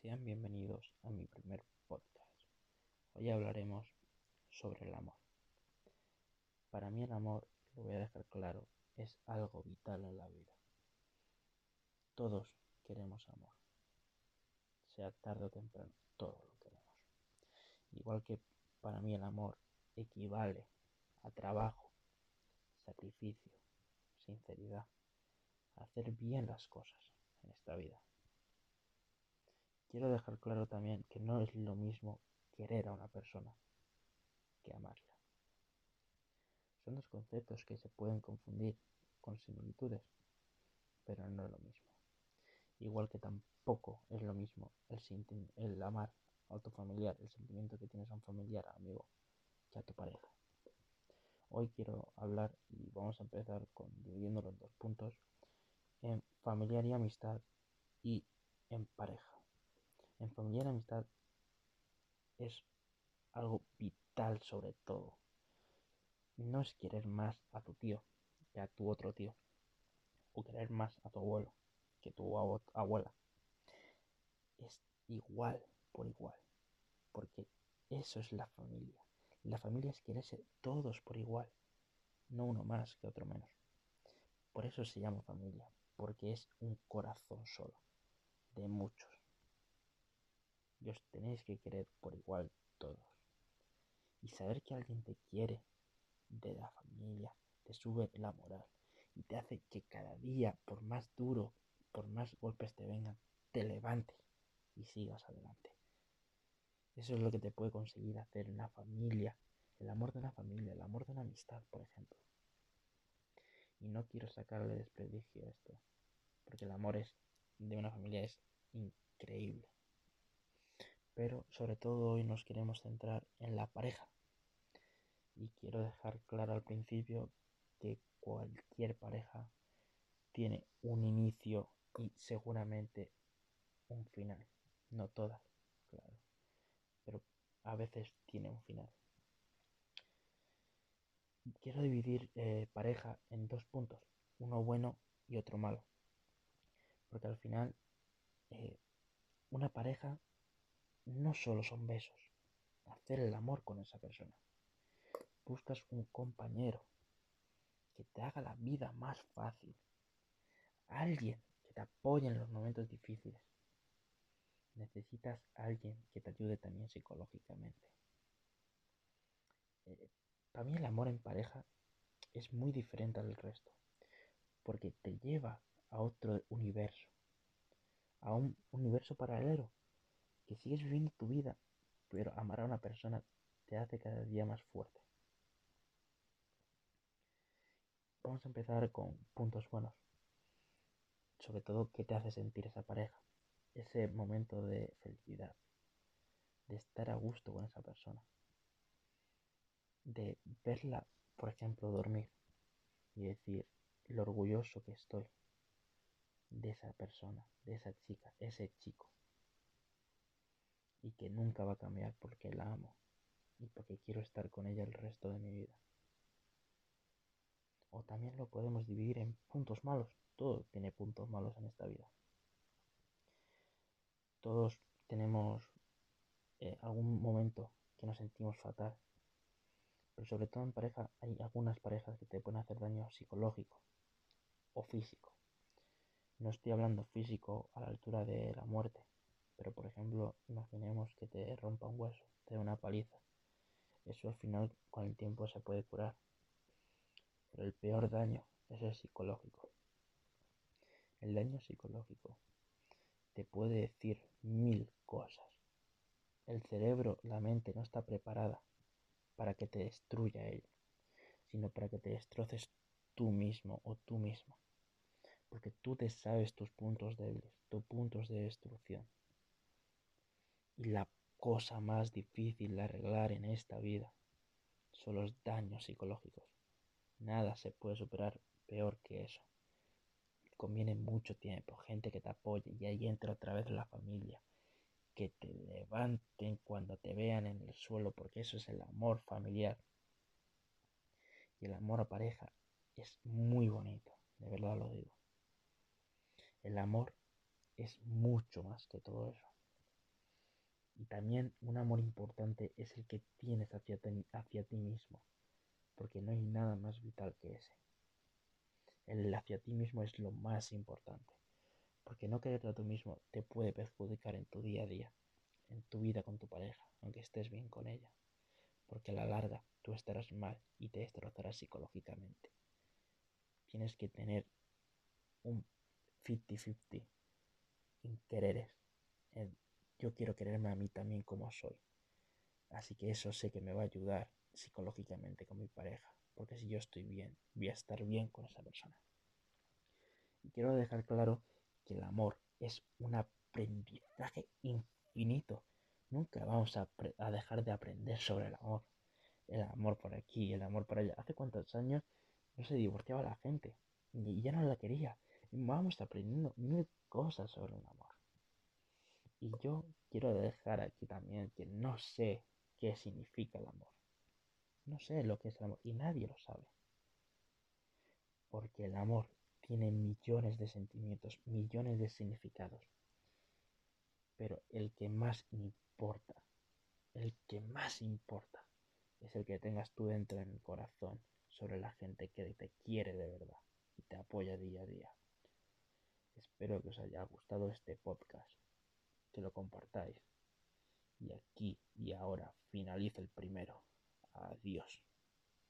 Sean bienvenidos a mi primer podcast. Hoy hablaremos sobre el amor. Para mí el amor, lo voy a dejar claro, es algo vital en la vida. Todos queremos amor. Sea tarde o temprano, todos lo queremos. Igual que para mí el amor equivale a trabajo, sacrificio, sinceridad, hacer bien las cosas en esta vida. Quiero dejar claro también que no es lo mismo querer a una persona que amarla. Son dos conceptos que se pueden confundir con similitudes, pero no es lo mismo. Igual que tampoco es lo mismo el, amar a tu familiar, el sentimiento que tienes a un familiar, amigo, que a tu pareja. Hoy quiero hablar y vamos a empezar con dividiéndolo en dos puntos, en familiar y amistad y en pareja. En familia y amistad es algo vital sobre todo. No es querer más a tu tío que a tu otro tío. O querer más a tu abuelo que a tu abuela. Es igual por igual. Porque eso es la familia. La familia es quererse todos por igual. No uno más que otro menos. Por eso se llama familia. Porque es un corazón solo. De muchos y os tenéis que querer por igual todos. Y saber que alguien te quiere de la familia te sube la moral y te hace que cada día, por más duro, por más golpes te vengan, te levantes y sigas adelante. Eso es lo que te puede conseguir hacer una familia, el amor de una familia, el amor de una amistad, por ejemplo. Y no quiero sacarle desprestigio a esto, porque el amor es, de una familia es increíble pero sobre todo hoy nos queremos centrar en la pareja. Y quiero dejar claro al principio que cualquier pareja tiene un inicio y seguramente un final. No todas, claro, pero a veces tiene un final. Quiero dividir eh, pareja en dos puntos, uno bueno y otro malo. Porque al final, eh, una pareja no solo son besos, hacer el amor con esa persona. Buscas un compañero que te haga la vida más fácil. Alguien que te apoye en los momentos difíciles. Necesitas alguien que te ayude también psicológicamente. Eh, para mí el amor en pareja es muy diferente al resto, porque te lleva a otro universo, a un universo paralelo que sigues viviendo tu vida, pero amar a una persona te hace cada día más fuerte. Vamos a empezar con puntos buenos. Sobre todo, ¿qué te hace sentir esa pareja? Ese momento de felicidad, de estar a gusto con esa persona, de verla, por ejemplo, dormir y decir lo orgulloso que estoy de esa persona, de esa chica, ese chico que nunca va a cambiar porque la amo y porque quiero estar con ella el resto de mi vida. O también lo podemos dividir en puntos malos. Todo tiene puntos malos en esta vida. Todos tenemos eh, algún momento que nos sentimos fatal. Pero sobre todo en pareja hay algunas parejas que te pueden hacer daño psicológico o físico. No estoy hablando físico a la altura de la muerte, pero por ejemplo, imaginemos que te rompa un hueso, te dé una paliza. Eso al final con el tiempo se puede curar. Pero el peor daño es el psicológico. El daño psicológico te puede decir mil cosas. El cerebro, la mente no está preparada para que te destruya él, sino para que te destroces tú mismo o tú misma. Porque tú te sabes tus puntos débiles, tus puntos de destrucción. Y la cosa más difícil de arreglar en esta vida son los daños psicológicos. Nada se puede superar peor que eso. Conviene mucho tiempo, gente que te apoye y ahí entra otra vez la familia. Que te levanten cuando te vean en el suelo, porque eso es el amor familiar. Y el amor a pareja es muy bonito, de verdad lo digo. El amor es mucho más que todo eso Y también un amor importante es el que tienes hacia, hacia ti mismo, porque no hay nada más vital que ese. El hacia ti mismo es lo más importante, porque no quererte a tú mismo te puede perjudicar en tu día a día, en tu vida con tu pareja, aunque estés bien con ella, porque a la larga tú estarás mal y te destrozarás psicológicamente. Tienes que tener un 50-50 en quereres, en yo quiero quererme a mí también como soy. Así que eso sé que me va a ayudar psicológicamente con mi pareja, porque si yo estoy bien, voy a estar bien con esa persona. Y quiero dejar claro que el amor es un aprendizaje infinito. Nunca vamos a, dejar de aprender sobre el amor. El amor por aquí, el amor por allá. ¿Hace cuántos años no se divorciaba la gente? Y ya no la quería. Vamos aprendiendo mil cosas sobre el amor. Y yo quiero dejar aquí también que no sé qué significa el amor. No sé lo que es el amor y nadie lo sabe. Porque el amor tiene millones de sentimientos, millones de significados. Pero el que más importa, el que más importa, es el que tengas tú dentro en el corazón sobre la gente que te quiere de verdad y te apoya día a día. Espero que os haya gustado este podcast que lo compartáis. Y aquí y ahora finaliza el primero. Adiós.